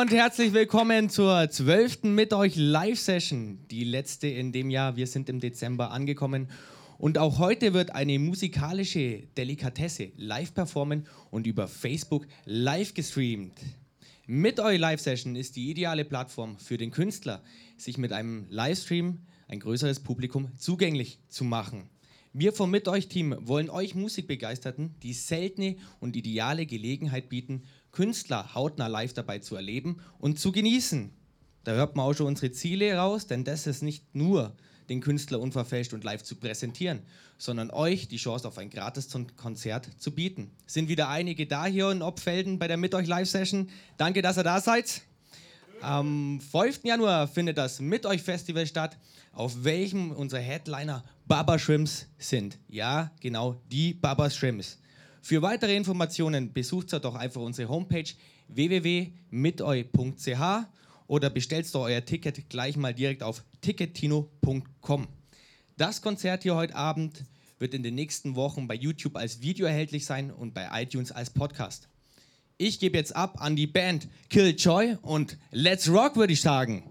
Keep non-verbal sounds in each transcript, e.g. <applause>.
Und herzlich willkommen zur zwölften mit euch Live-Session. Die letzte in dem Jahr. Wir sind im Dezember angekommen. Und auch heute wird eine musikalische Delikatesse live performen und über Facebook live gestreamt. Mit euch Live-Session ist die ideale Plattform für den Künstler, sich mit einem Livestream ein größeres Publikum zugänglich zu machen. Wir vom Mit euch Team wollen euch Musikbegeisterten die seltene und ideale Gelegenheit bieten, Künstler hautnah live dabei zu erleben und zu genießen. Da hört man auch schon unsere Ziele raus, denn das ist nicht nur den Künstler unverfälscht und live zu präsentieren, sondern euch die Chance auf ein gratis Konzert zu bieten. Sind wieder einige da hier in Obfelden bei der Mit euch Live-Session. Danke, dass ihr da seid. Am 5. Januar findet das Mit euch Festival statt, auf welchem unsere Headliner Baba Shrimps sind. Ja, genau, die Baba Shrimps. Für weitere Informationen besucht doch einfach unsere Homepage www.miteu.ch oder bestellt doch euer Ticket gleich mal direkt auf tickettino.com. Das Konzert hier heute Abend wird in den nächsten Wochen bei YouTube als Video erhältlich sein und bei iTunes als Podcast. Ich gebe jetzt ab an die Band Killjoy und Let's Rock, würde ich sagen.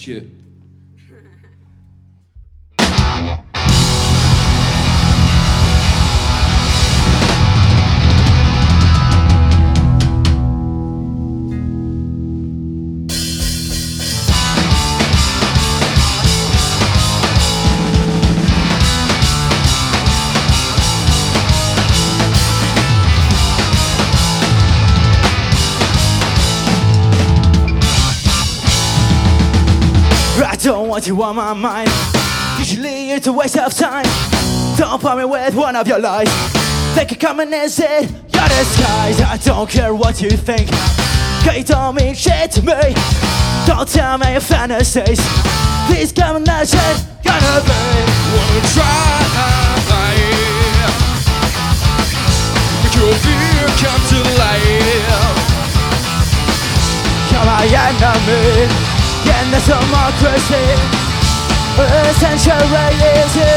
shit. On my mind. Usually it's a waste of time. Don't bother me with one of your lies. Think you're coming is it? Your disguise. I don't care what you think. Cause you don't mean shit to me. Don't tell me your fantasies. Please come and that's it. Gonna be. Wanna try. Make your fear come to life. You're my enemy this democracy Essentially is you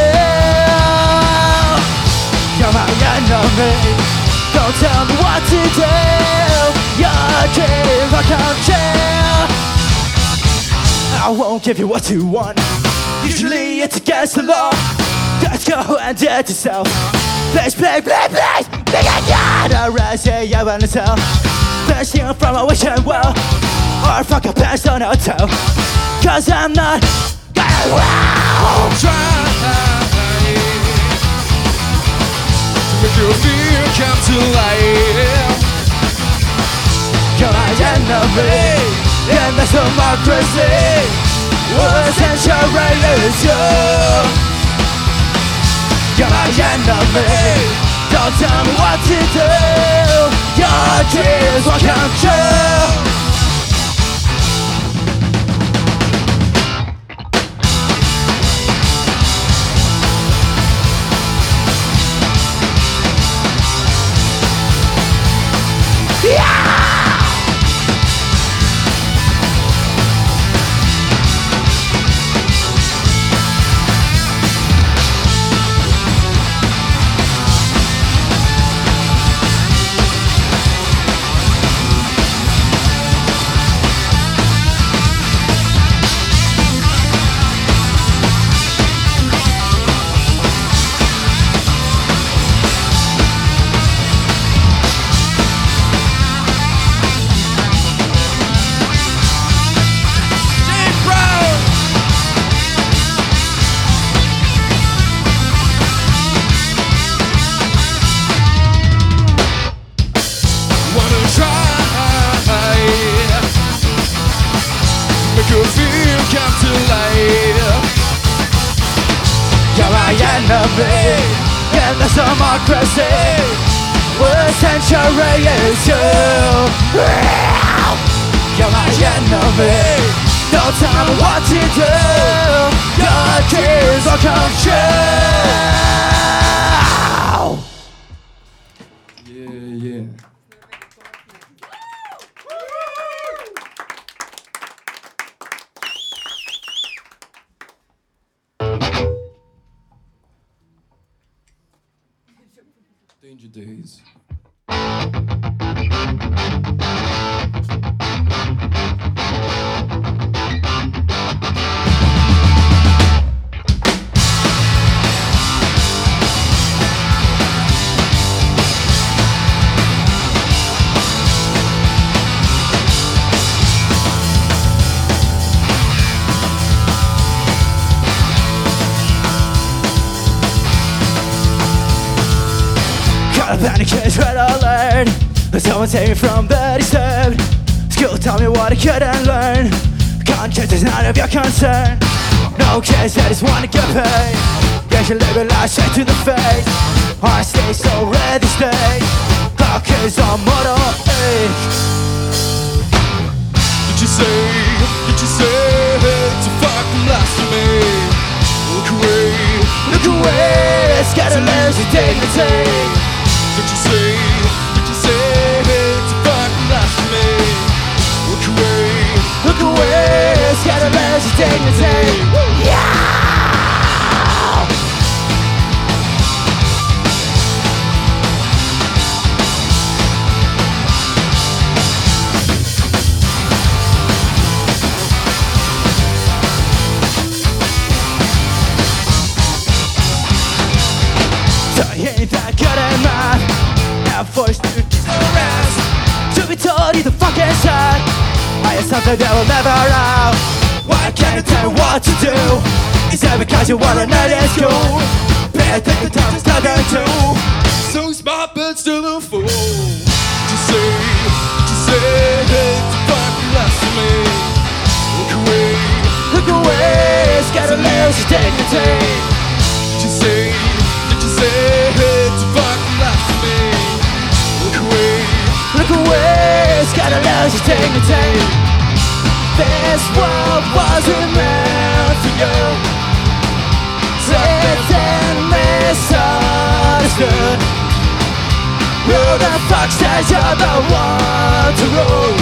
You're my enemy. Don't tell me what to do. You're a king, I I won't give you what you want. Usually it's against the law. Just go and do it yourself. Please, please, please, please. Big again Arrest you, you wanna tell First you from a wishing well or fuck a pants on a toe Cause I'm not gonna wow to make your fear come to life enemy And that's democracy than charades you. You're my enemy. Don't tell me what to do. Your dreams will come true Yeah! Alert Someone save me from the disturbed. School tell me what I couldn't learn. Conscience is none of your concern. No case, I just wanna get paid. Get your living life straight to the face. I stay so ready, stay. Clock is on motor age Did you say, did you say to fucking blasphemy? Look away, Look away, it's gotta lose your dignity did you say, It's gotta your dignity Yeah! Something that will never out Why can't you tell me what to do? Is that because you wanna know in school? Better take the time to study too so smart but still a fool. You say, you say to fucking blasphemy? Look away, Look away, it's gotta lose your dignity did you say, did you say to fucking blasphemy? Look away, Look away, it's gotta lose your dignity This world wasn't meant for you It's and misunderstood Who the fuck says you're the one to rule?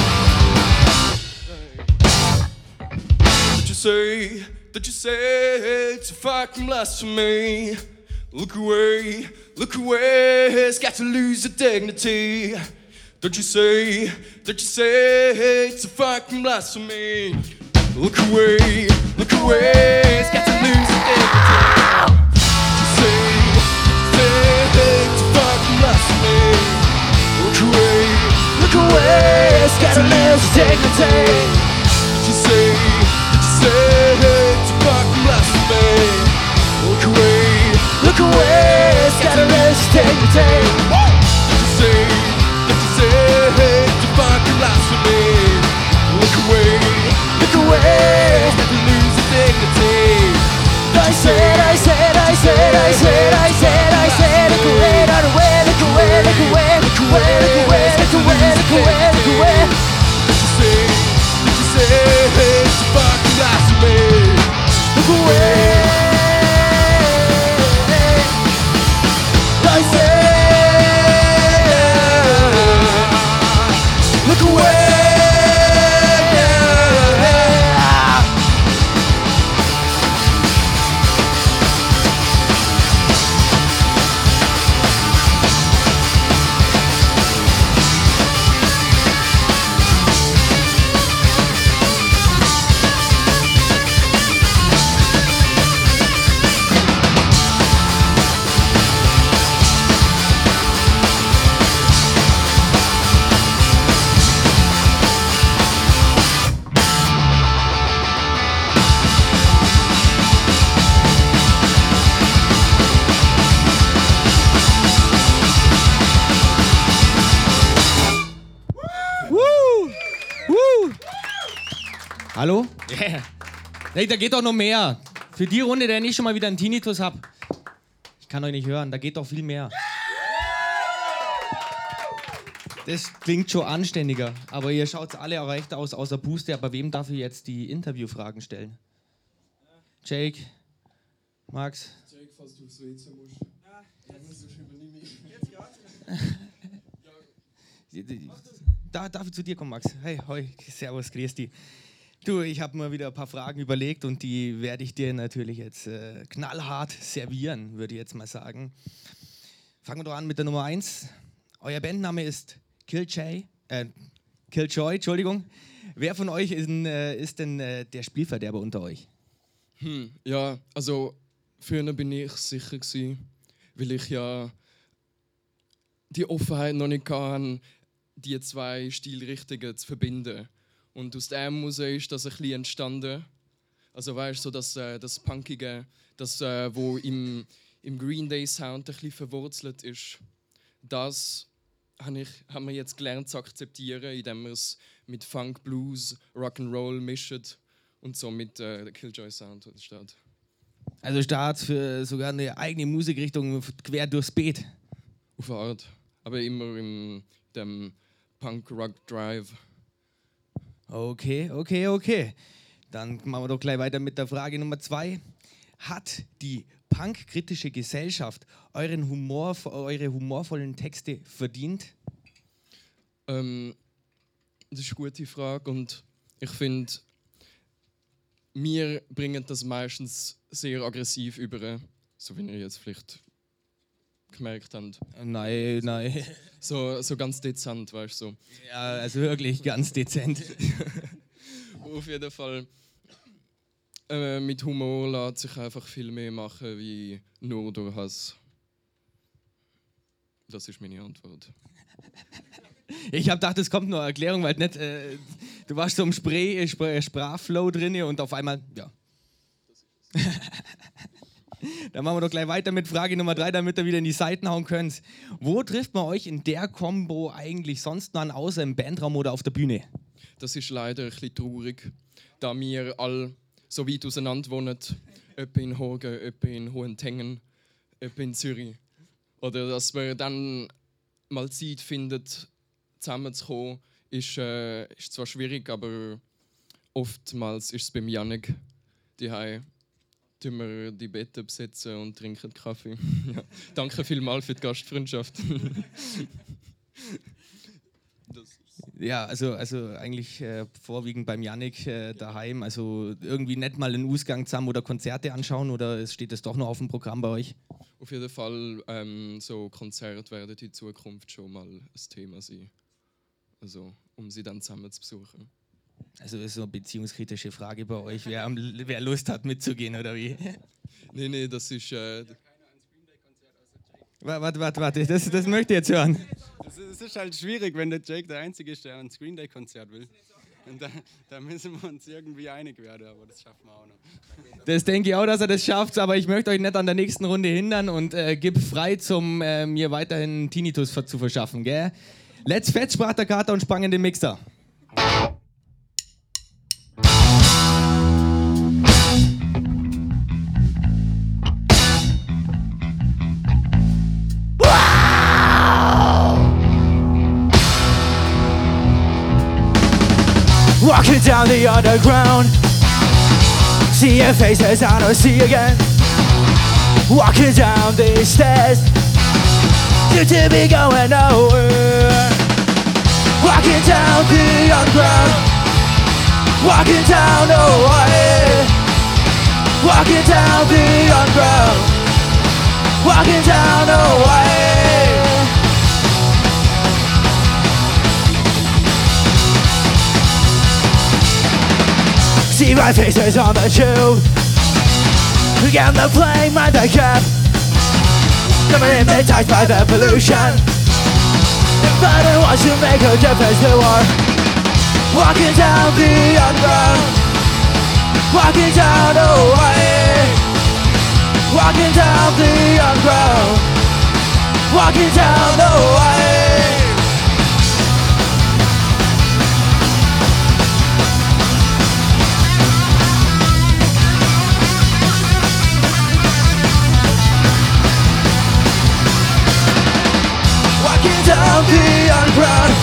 did you say, did you say to fucking blasphemy? Look away, look away, it's got to lose your dignity. Don't you say, don't you say it's a fucking blasphemy? Look away, look away, it's got to lose dignity. Don't you say, say it's a fucking blasphemy? Look away, Look away, it's gotta lose your dignity did you say, did you say? Look away, Look away, it's gotta lose your dignity did you say, Take to find philosophy. Look away, look away. Hey, da geht doch noch mehr. Für die Runde, der ich schon mal wieder einen Tinnitus hab. Ich kann euch nicht hören, da geht doch viel mehr. Das klingt schon anständiger, aber ihr schaut alle erreicht aus, außer Puste. Aber wem darf ich jetzt die Interviewfragen stellen? Jake? Max? Jake, falls du aufs WC musst. Sonst übernehme ich. Da darf ich zu dir kommen, Max. Hey, hoi, servus, grüß dich. Du, ich habe mir wieder ein paar Fragen überlegt und die werde ich dir natürlich jetzt äh, knallhart servieren, würde ich jetzt mal sagen. Fangen wir doch an mit der Nummer 1. Euer Bandname ist Killjoy, äh, Killjoy, Entschuldigung. Wer von euch ist, denn, äh, ist denn äh, der Spielverderber unter euch? Hm, ja, also früher bin ich sicher gewesen, weil ich ja die Offenheit noch nicht hatte, die zwei Stilrichtungen zu verbinden. Und aus dem Musik ist das ein bisschen entstanden. Also weißt du, so das, äh, das Punkige, das, äh, wo im, im Green Day Sound ein bisschen verwurzelt ist, das haben wir jetzt gelernt zu akzeptieren, indem wir es mit Funk, Blues, Rock'n'Roll mischt und so mit äh, Killjoy Sound entsteht. Also Start für sogar eine eigene Musikrichtung quer durchs Beet. Auf eine Art. Aber immer im dem Punk-Rock-Drive. Okay, okay, okay. Dann machen wir doch gleich weiter mit der Frage Nummer zwei. Hat die punkkritische Gesellschaft euren Humor, eure humorvollen Texte verdient? Ähm, das ist eine gute Frage und ich finde, wir bringen das meistens sehr aggressiv über, so wie ihr jetzt vielleicht gemerkt habt. Nein, nein. <laughs> So, so ganz dezent, weißt du. So. Ja, also wirklich ganz dezent. <laughs> Auf jeden Fall. Äh, mit Humor lässt sich einfach viel mehr machen wie nur durch Hass. Das ist meine Antwort. Ich habe gedacht, es kommt noch eine Erklärung, weil nicht, äh, du warst so im Spray, Sprachflow drin und auf einmal, ja. Dann machen wir doch gleich weiter mit Frage Nummer drei, damit ihr wieder in die Seiten hauen könnt. Wo trifft man euch in der Combo eigentlich sonst noch an, außer im Bandraum oder auf der Bühne? Das ist leider ein bisschen traurig, da wir alle so weit auseinander wohnen. Etwa in Horgen, etwa in Hohentengen, etwa in Zürich. Oder dass man dann mal Zeit findet, zusammenzukommen, ist, äh, ist zwar schwierig, aber oftmals ist es beim Janik die tun wir die Betten besetzen und trinken Kaffee. <laughs> ja. Danke vielmals für die Gastfreundschaft. <laughs> Ja, also, also eigentlich äh, vorwiegend beim Yannick äh, daheim. Also irgendwie nicht mal einen Ausgang zusammen oder Konzerte anschauen oder steht das doch noch auf dem Programm bei euch? Auf jeden Fall, ähm, so Konzerte werden in Zukunft schon mal ein Thema sein. Also, um sie dann zusammen zu besuchen. Also ist so eine beziehungskritische Frage bei euch, wer, am- wer Lust hat mitzugehen oder wie? Nee, nee, das ist. Äh, Warte, warte, warte, das, das möchte ich jetzt hören. Es ist, halt schwierig, wenn der Jake der Einzige ist, der ein Screen Day Konzert will. Und da, da müssen wir uns irgendwie einig werden, aber das schaffen wir auch noch. Das denke ich auch, dass er das schafft, aber ich möchte euch nicht an der nächsten Runde hindern und äh, gib frei, zum äh, mir weiterhin Tinnitus zu verschaffen, gell? Let's Fetch sprach der Kater und sprang in den Mixer. Walking down the underground Seeing faces I don't see again. Walking down these stairs. You to be going nowhere. Walking down the underground. Walking down the way. Walking down the underground. Walking down the way. See my faces on the tube. Again, the plane mind the cap. Never hypnotized by the pollution. If I want to make a difference to war. Walking down the underground. Walking down way. Walking down the underground. Walking down the The underground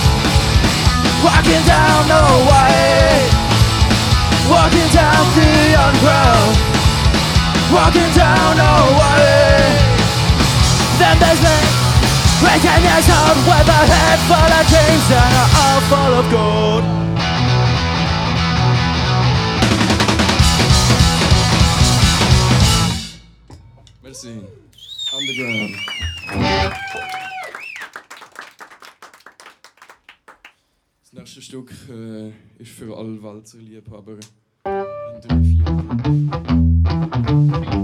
Walking down the way. Walking down the underground Walking down the way. Then there's me Breaking his heart with a head full of dreams And a heart full of gold. Merci. Underground. letzte Stück äh, ist für alle Walzerliebhaber ein 3-4.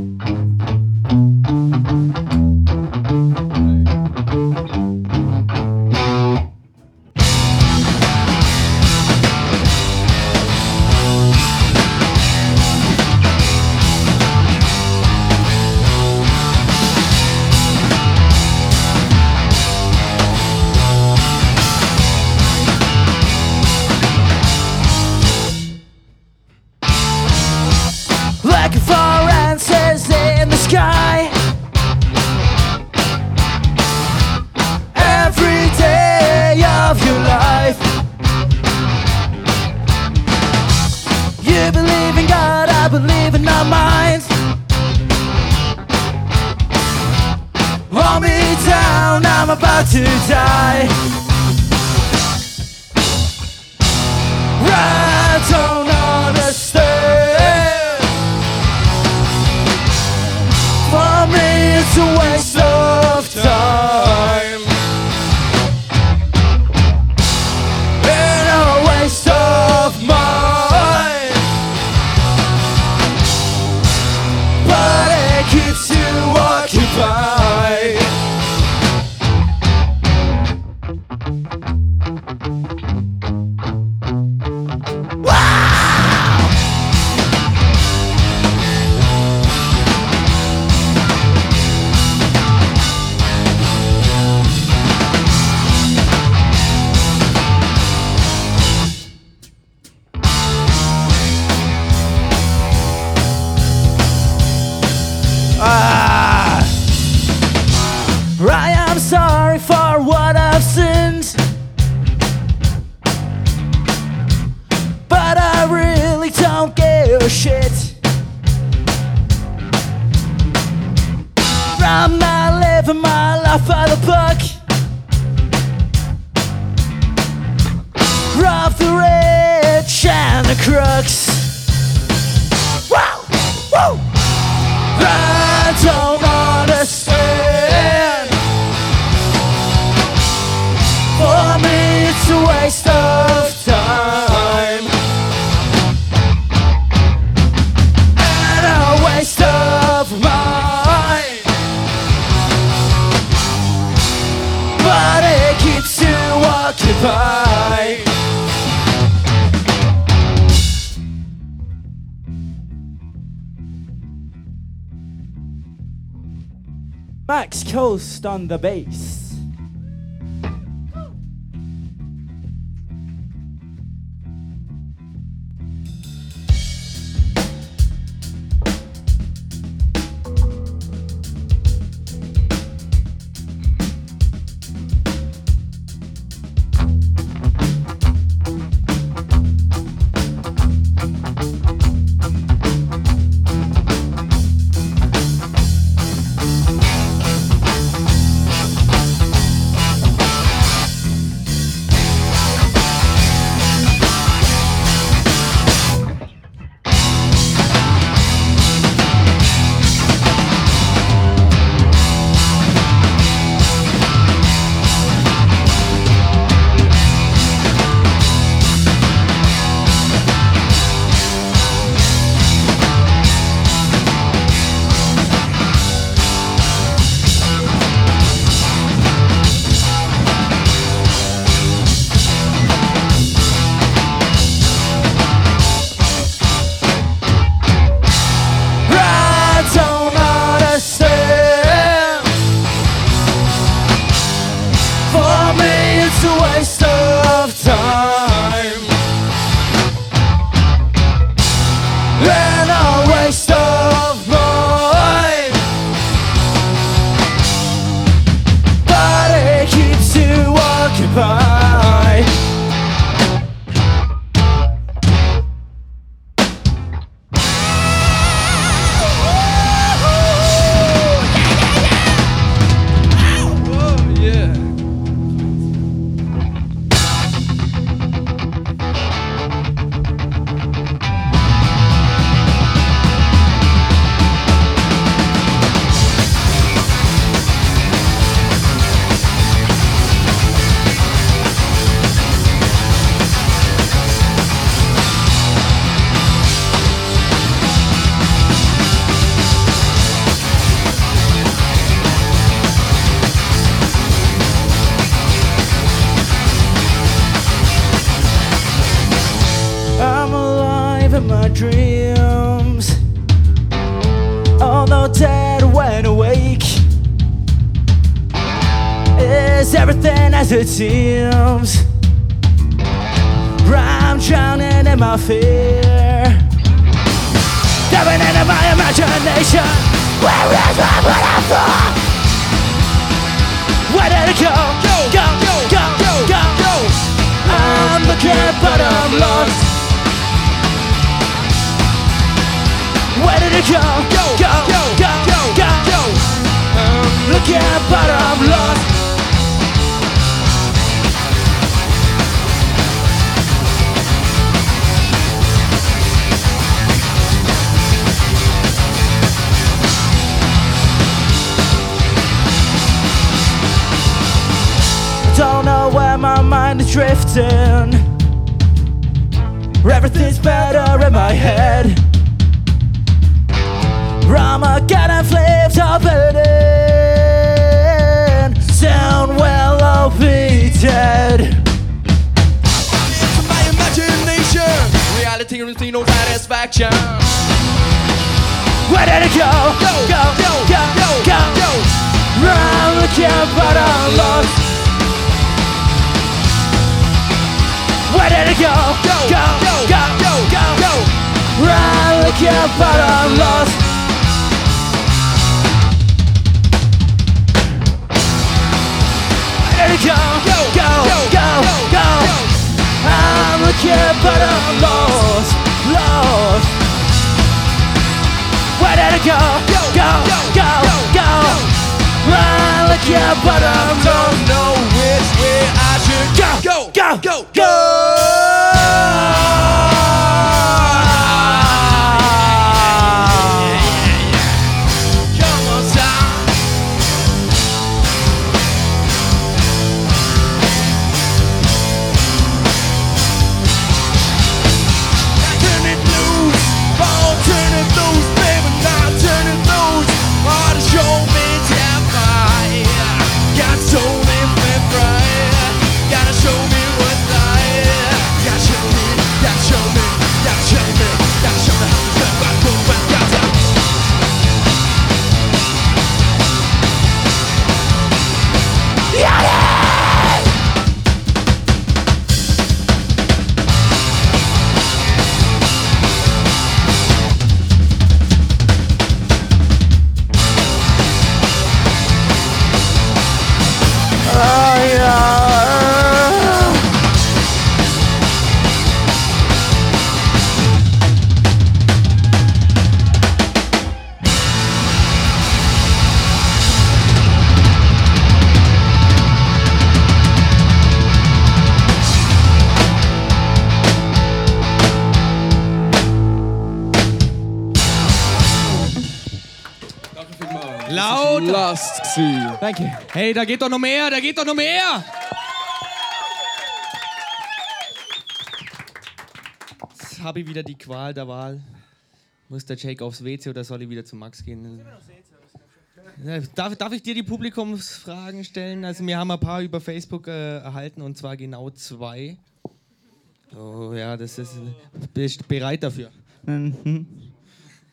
I am sorry for what I've sinned. But I really don't give a shit. I'm not living my life by the book. Rob the rich and the crooks. Coast on the bass. Brings me no satisfaction. Where did it go? Go, go, go, go, go, go. go. I'm looking, but I'm lost. Where did it go? Go, go, go, go, go, go. go. I'm looking, but I'm lost. Where did it go? Go, go, go, go, go, go. go. I'm looking, but I'm lost, lost. Where did it go? Go, go, go, go, go, go. I'm looking, but I'm. Don't know which way I should Go, go, go, go, go. You. Hey, da geht doch noch mehr, da geht doch noch mehr! Jetzt habe ich wieder die Qual der Wahl. Muss der Jake aufs WC oder soll ich wieder zu Max gehen? Darf, darf ich dir die Publikumsfragen stellen? Also wir haben ein paar über Facebook äh, erhalten und zwar genau zwei. Oh ja, das ist. Bist du bereit dafür? Mhm.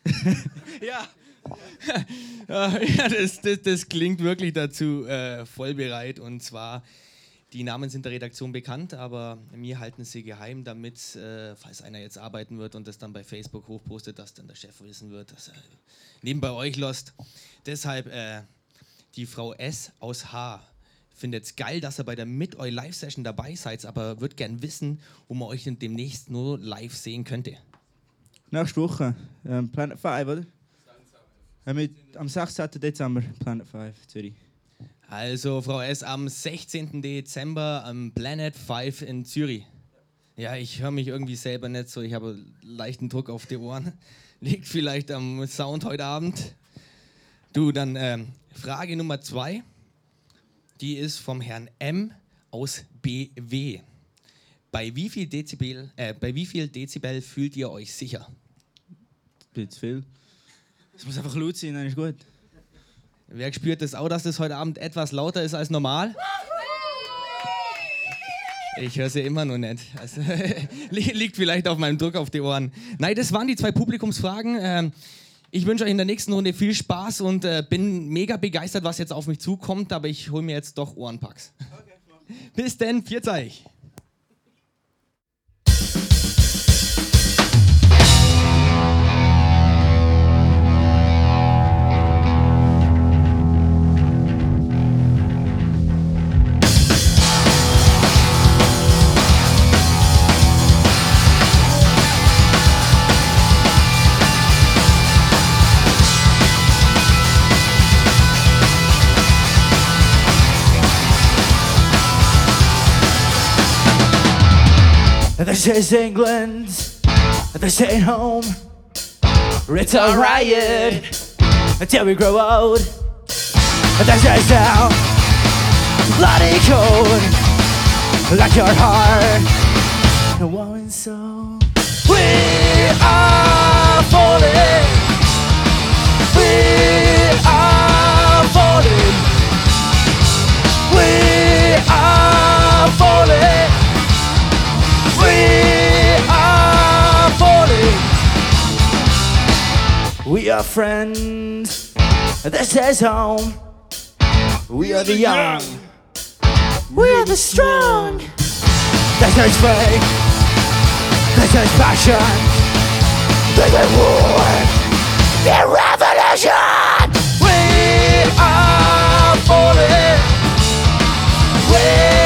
<laughs> Ja. <laughs> ja, das, das, das klingt wirklich dazu äh, voll bereit. Und zwar, die Namen sind der Redaktion bekannt, aber wir halten sie geheim, damit, äh, falls einer jetzt arbeiten wird und das dann bei Facebook hochpostet, dass dann der Chef wissen wird, dass er nebenbei euch lost. Deshalb, äh, die Frau S aus H findet es geil, dass ihr bei der Mit Eu Live-Session dabei seid, aber wird gern wissen, wo man euch demnächst nur live sehen könnte. Nächste Woche, ähm, Planet 5, oder? Mit, am 16. Dezember, Planet 5, Zürich. Also, Frau S., am 16. Dezember am Planet 5 in Zürich. Ja, ich höre mich irgendwie selber nicht so. Ich habe leichten Druck auf die Ohren. <laughs> Liegt vielleicht am Sound heute Abend. Du, dann ähm, Frage Nummer zwei. Die ist vom Herrn M aus BW. Bei wie viel Dezibel, äh, bei wie viel Dezibel fühlt ihr euch sicher? Zu viel. Es muss einfach laut sein, dann ist gut. Wer spürt das auch, dass das heute Abend etwas lauter ist als normal? Ich höre sie immer noch nicht. Also, <laughs> li- liegt vielleicht auf meinem Druck auf die Ohren. Nein, das waren die zwei Publikumsfragen. Ähm, ich wünsche euch in der nächsten Runde viel Spaß und äh, bin mega begeistert, was jetzt auf mich zukommt, aber ich hole mir jetzt doch Ohrenpacks. Bis denn, viert euch. This is England, this ain't home. It's a riot until we grow old. This is down, bloody cold, like your heart. The woman soul. We are falling. We are falling. We are falling. We are falling. We are friends. This is home. We are the young. We are the strong. This is faith. This is passion. This is war. The revolution. We are falling. We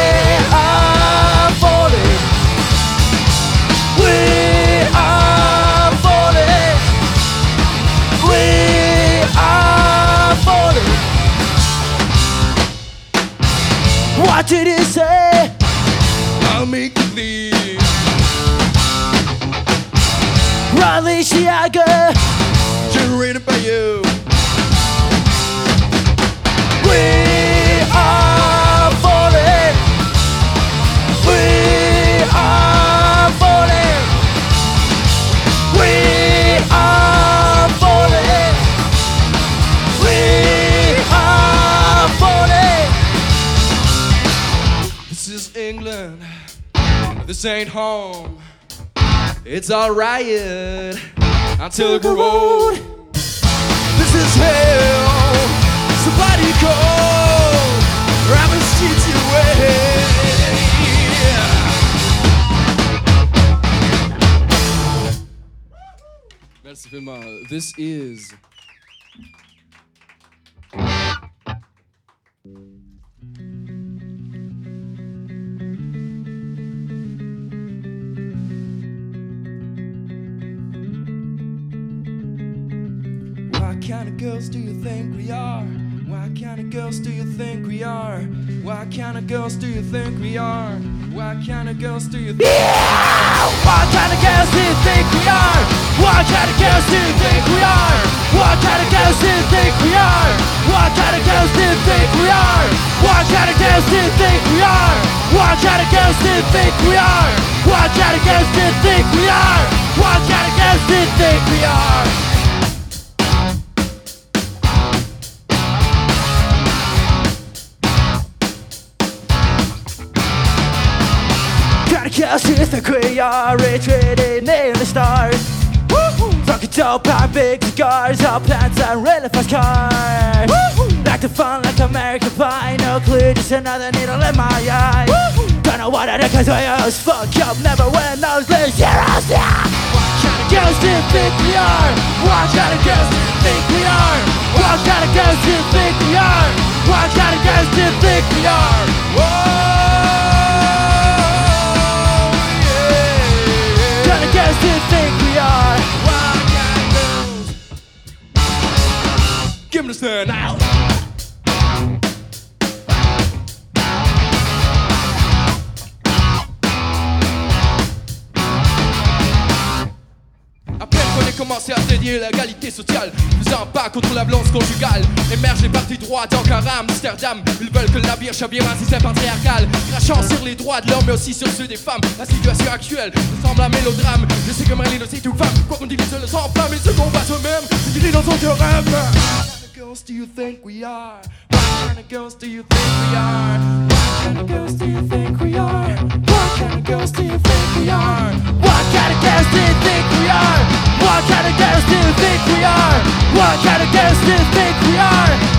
What did he say? I'll make leave. Riley Shiaga. ain't home. It's alright until the road. This is hell. Somebody call. I'm a situation. Merci vielmals. This is. What kind of girls do you think we are? What kind of girls do you think we are? What kind of girls do you think we are? What kind of girls do you think? What kind of girls do you think we are? What kind of girls do you think we are? What kind of girls do you think we are? What kind of girls do you think we are? What kind of girls do you think we are? What kind of girls do you think we are? What kind of girls do you think we are? What kind of girls do you think we are? You think we are? Retreating in the stars. Fucking dope, pop big cigars, all plants and really fast cars. Like the fun, like American Pie, no clue, just another needle in my eye. Don't know what I cause I always fuck up, never win those lose zeros, yeah. What kind of girls do you think we are? What kind of girls do you think we are? What kind of girls do you think we are? What kind of girls do you think we are? What guess you think we are wild well, guys. Give me the stand now. Commencé à dédier l'égalité sociale, faisant pas contre la violence conjugale, émerge les partis droits d'Ankara, Amsterdam. Ils veulent que le navire chavire un système patriarcal, crachant sur les droits de l'homme mais aussi sur ceux des femmes. La situation actuelle ressemble à un mélodrame. Je sais que Marilyn aussi toute femme, quoi qu'on divise le sang flamme, mais ce combat eux-mêmes, c'est dans son théorème. What kind of do you think we are? What kind of do you think we are? What kind of girls do you think we are? What kind of girls do you think we are? What kind of girls do you think we are? What kind of do you think we are?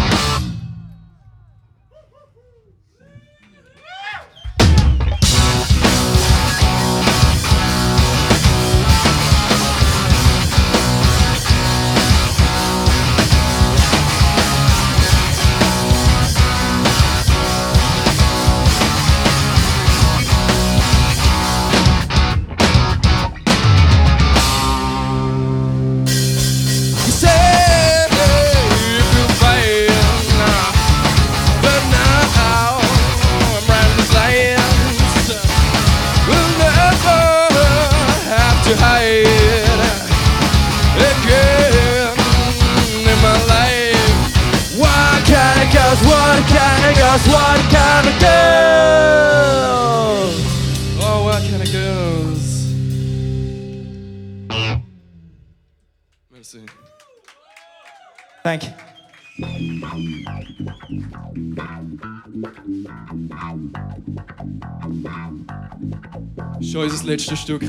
Letzte Stück.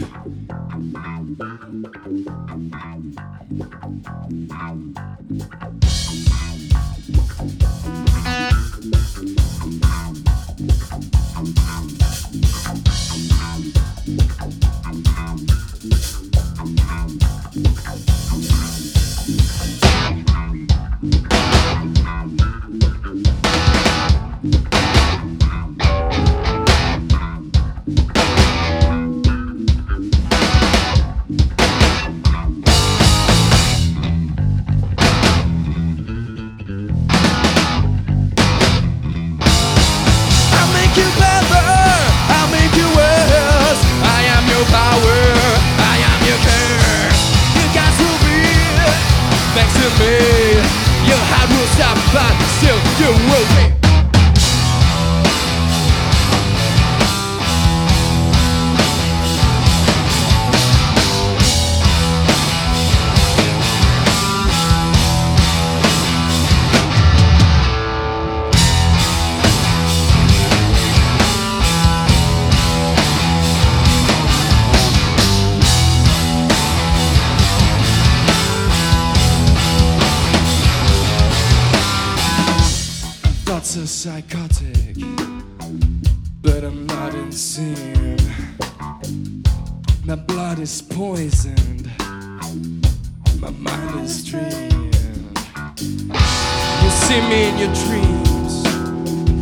See me in your dreams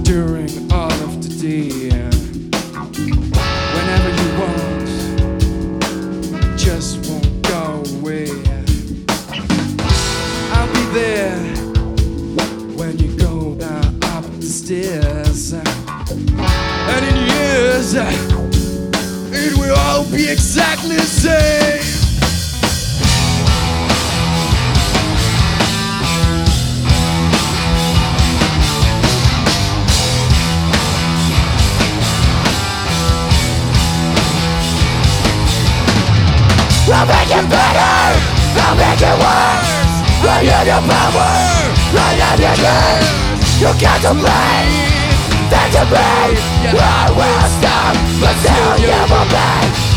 during all of the day. Whenever you want, just won't go away. I'll be there when you go down up the stairs. And in years, it will all be exactly I'll make it better. I'll make it worse. I am your power. I am your curse. You got to blame. Then to me, I will stop until you obey.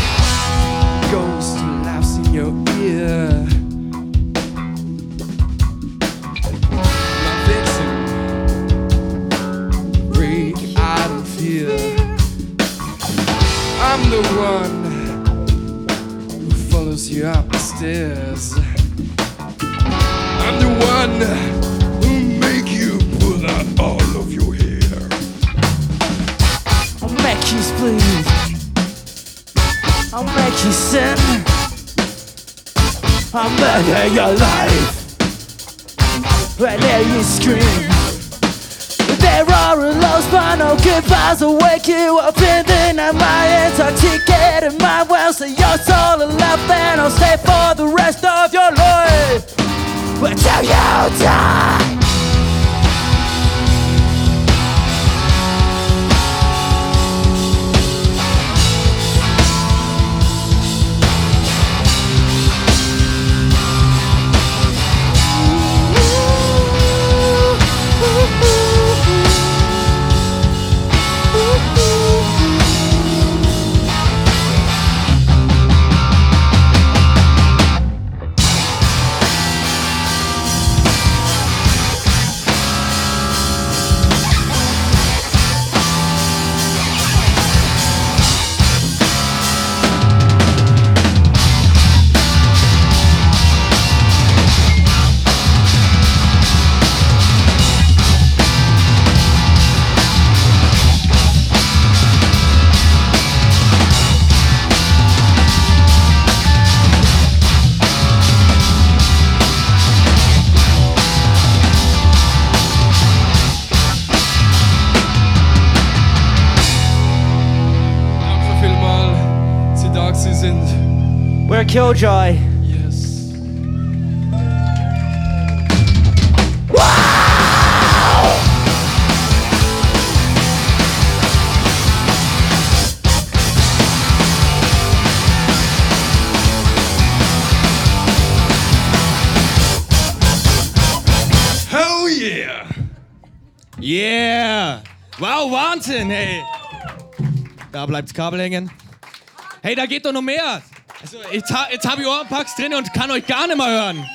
Stairs. I'm the one who make you pull out all of your hair. I'll make you bleed. I'll make you sin. I'll murder your life. When you scream. There are lows, but no goodbyes will wake you up in the night. My intoxicated mind will say your soul alive, and I'll stay for the rest of your life. Until you die. Killjoy. Yes. Hell yeah! Yeah! Wow, Wahnsinn, hey! Da bleibt's Kabel hängen. Hey, da geht doch noch mehr! Also, jetzt, jetzt habe ich Ohrenpacks drin und kann euch gar nicht mehr hören.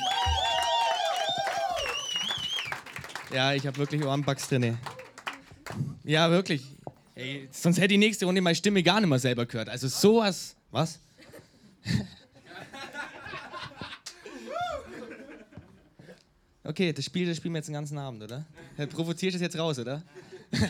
Ja, ich habe wirklich Ohrenpacks drin. Ja, wirklich. Hey, sonst hätte die nächste Runde meine Stimme gar nicht mehr selber gehört. Also sowas. Was? Okay, das Spiel, das spielen wir jetzt den ganzen Abend, oder? Provoziert das jetzt raus, oder? <laughs>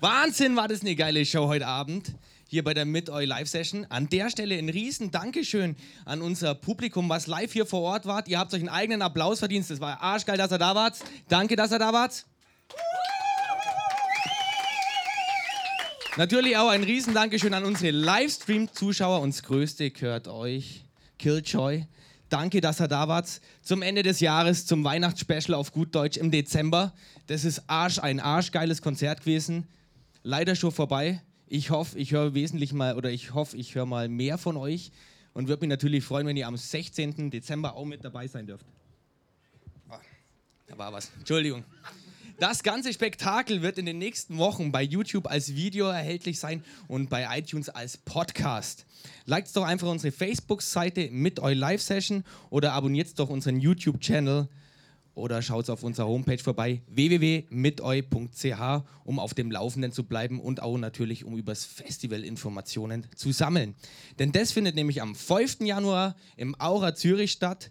Wahnsinn, war das eine geile Show heute Abend hier bei der Mit Eu Live Session. An der Stelle ein riesen Dankeschön an unser Publikum, was live hier vor Ort wart. Ihr habt euch einen eigenen Applaus verdient. Das war arschgeil, dass ihr da wart. Danke, dass ihr da wart. Natürlich auch ein riesen Dankeschön an unsere Livestream-Zuschauer. Uns Größte gehört euch, Killjoy. Danke, dass ihr da wart. Zum Ende des Jahres, zum Weihnachtsspecial auf gut Deutsch im Dezember. Das ist Arsch, ein arschgeiles Konzert gewesen. Leider schon vorbei. Ich hoffe, ich höre wesentlich mal oder ich hoffe, ich höre mal mehr von euch und würde mich natürlich freuen, wenn ihr am 16. Dezember auch mit dabei sein dürft. Ah, da war was. Entschuldigung. Das ganze Spektakel wird in den nächsten Wochen bei YouTube als Video erhältlich sein und bei iTunes als Podcast. Liked doch einfach unsere Facebook-Seite mit eurer Live-Session oder abonniert doch unseren YouTube-Channel oder schaut auf unserer Homepage vorbei www.miteu.ch, um auf dem Laufenden zu bleiben und auch natürlich, um übers Festival Informationen zu sammeln. Denn das findet nämlich am 5. Januar im Aura Zürich statt.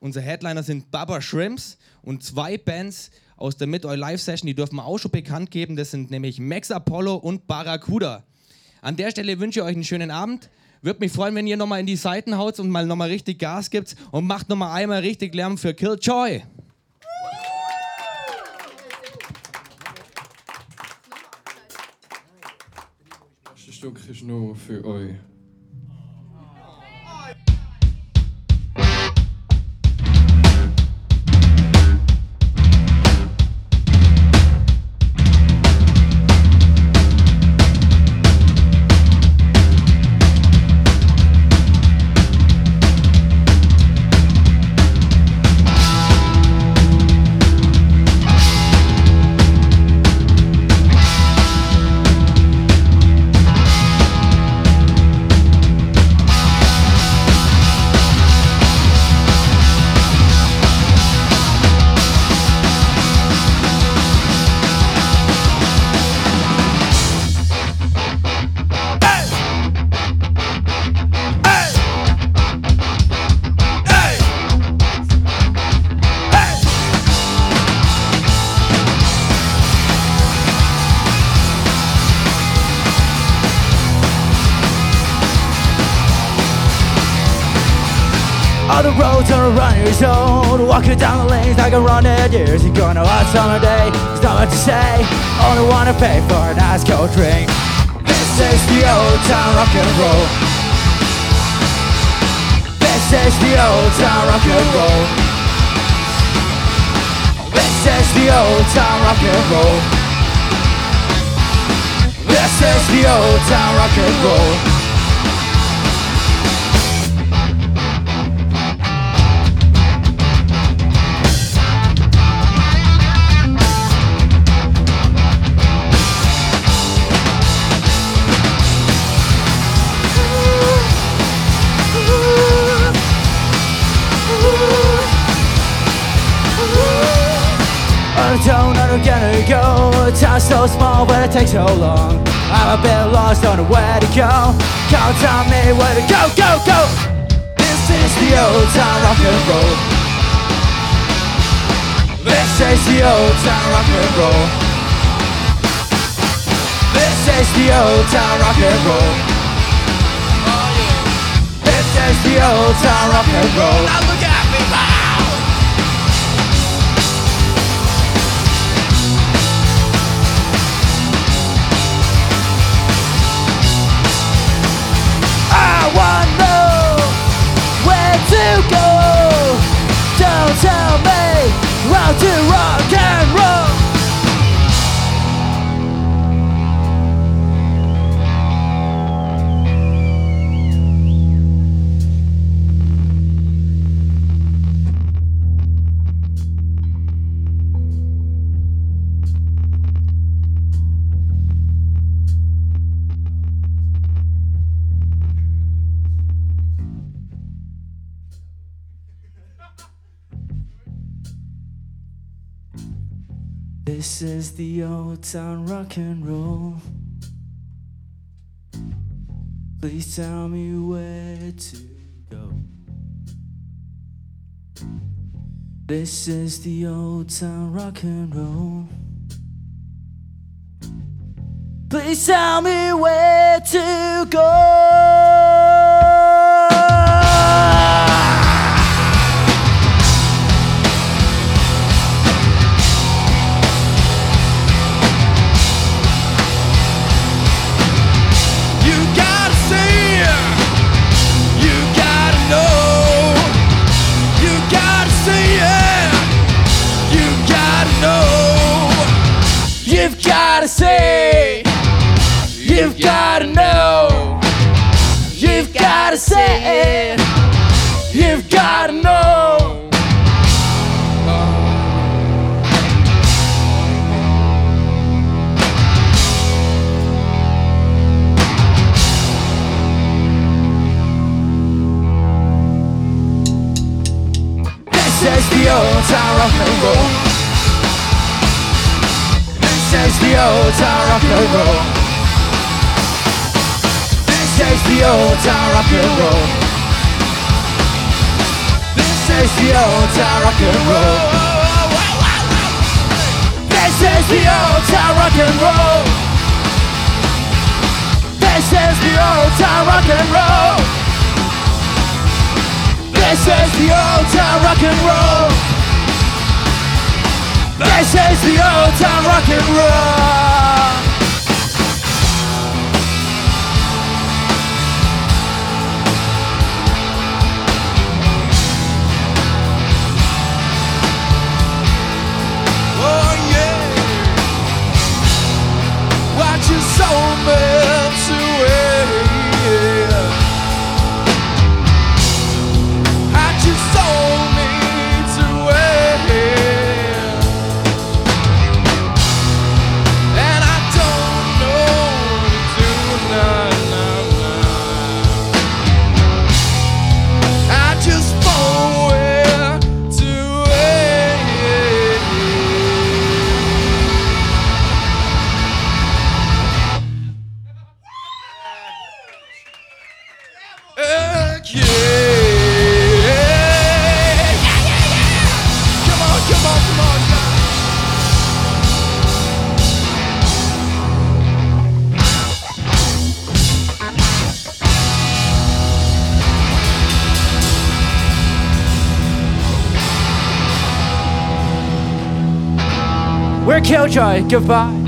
Unser Headliner sind Baba Shrimps und zwei Bands aus der Mit Eu Live Session, die dürfen wir auch schon bekannt geben. Das sind nämlich Max Apollo und Barracuda. An der Stelle wünsche ich euch einen schönen Abend. Würde mich freuen, wenn ihr nochmal in die Seiten haut und mal nochmal richtig Gas gibt und macht nochmal einmal richtig Lärm für Killjoy. stokjes nodig voor ooit. Walking down the lanes like a run it years. You're gonna hot summer day. There's not much to say. Only wanna pay for a nice cold drink. This is the old town rock and roll. This is the old town rock and roll. This is the old town rock and roll. This is the old town rock and roll. Don't know where gonna go Town's so small but it takes so long. I'm a bit lost, don't know where to go. Can't tell me where to go, go, go. This is the old town rock and roll This is the old town rock and roll This is the old town rock and roll This is the old town rock and roll you go. Don't tell me how to rock and roll. This is the old town rock and roll. Please tell me where to go. This is the old town rock and roll. Please tell me where to go. You've gotta know. This is the old town rock and roll. This is the old town rock and roll. This is the old town rock and roll. This is the old town rock and roll. This is the old town rock and roll. This is the old town rock and roll. This is the old town rock and roll. This is the old town rock and roll. Killjoy, goodbye.